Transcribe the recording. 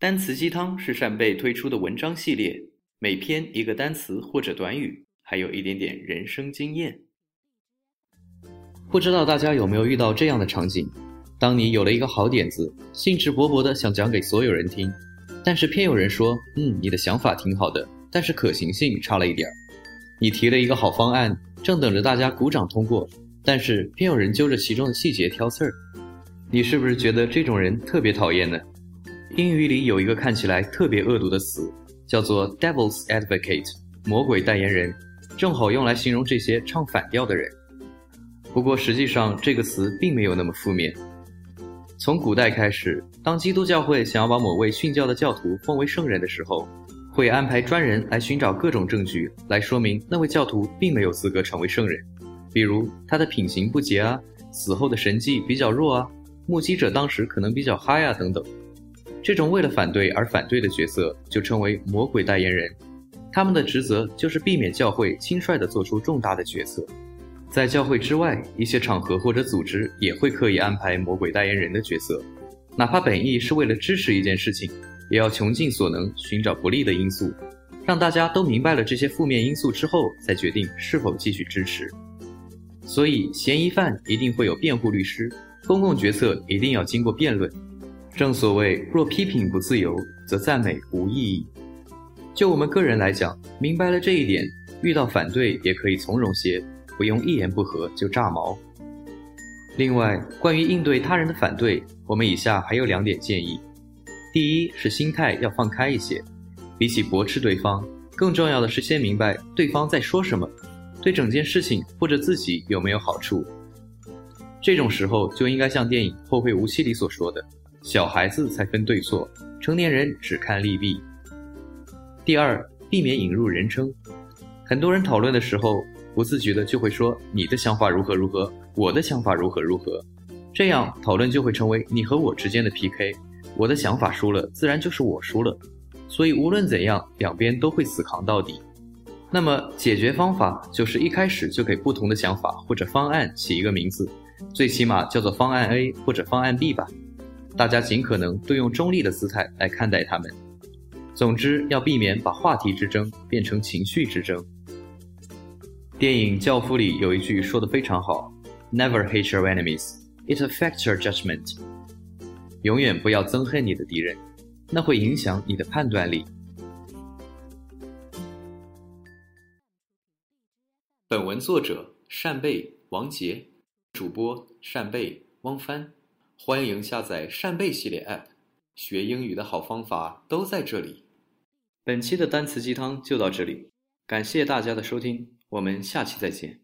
单词鸡汤是扇贝推出的文章系列，每篇一个单词或者短语，还有一点点人生经验。不知道大家有没有遇到这样的场景：当你有了一个好点子，兴致勃勃的想讲给所有人听，但是偏有人说：“嗯，你的想法挺好的，但是可行性差了一点儿。”你提了一个好方案，正等着大家鼓掌通过，但是偏有人揪着其中的细节挑刺儿。你是不是觉得这种人特别讨厌呢？英语里有一个看起来特别恶毒的词，叫做 “devil's advocate”，魔鬼代言人，正好用来形容这些唱反调的人。不过实际上这个词并没有那么负面。从古代开始，当基督教会想要把某位殉教的教徒奉为圣人的时候，会安排专人来寻找各种证据来说明那位教徒并没有资格成为圣人，比如他的品行不洁啊，死后的神迹比较弱啊，目击者当时可能比较嗨啊等等。这种为了反对而反对的角色就称为魔鬼代言人，他们的职责就是避免教会轻率地做出重大的决策。在教会之外，一些场合或者组织也会刻意安排魔鬼代言人的角色，哪怕本意是为了支持一件事情，也要穷尽所能寻找不利的因素，让大家都明白了这些负面因素之后，再决定是否继续支持。所以，嫌疑犯一定会有辩护律师，公共决策一定要经过辩论。正所谓，若批评不自由，则赞美无意义。就我们个人来讲，明白了这一点，遇到反对也可以从容些，不用一言不合就炸毛。另外，关于应对他人的反对，我们以下还有两点建议：第一是心态要放开一些，比起驳斥对方，更重要的是先明白对方在说什么，对整件事情或者自己有没有好处。这种时候就应该像电影《后会无期》里所说的。小孩子才分对错，成年人只看利弊。第二，避免引入人称。很多人讨论的时候，不自觉的就会说你的想法如何如何，我的想法如何如何，这样讨论就会成为你和我之间的 PK。我的想法输了，自然就是我输了。所以无论怎样，两边都会死扛到底。那么解决方法就是一开始就给不同的想法或者方案起一个名字，最起码叫做方案 A 或者方案 B 吧。大家尽可能都用中立的姿态来看待他们。总之，要避免把话题之争变成情绪之争。电影《教父》里有一句说的非常好：“Never hate your enemies; it affects your judgment。”永远不要憎恨你的敌人，那会影响你的判断力。本文作者扇贝王杰，主播扇贝汪帆。欢迎下载扇贝系列 App，学英语的好方法都在这里。本期的单词鸡汤就到这里，感谢大家的收听，我们下期再见。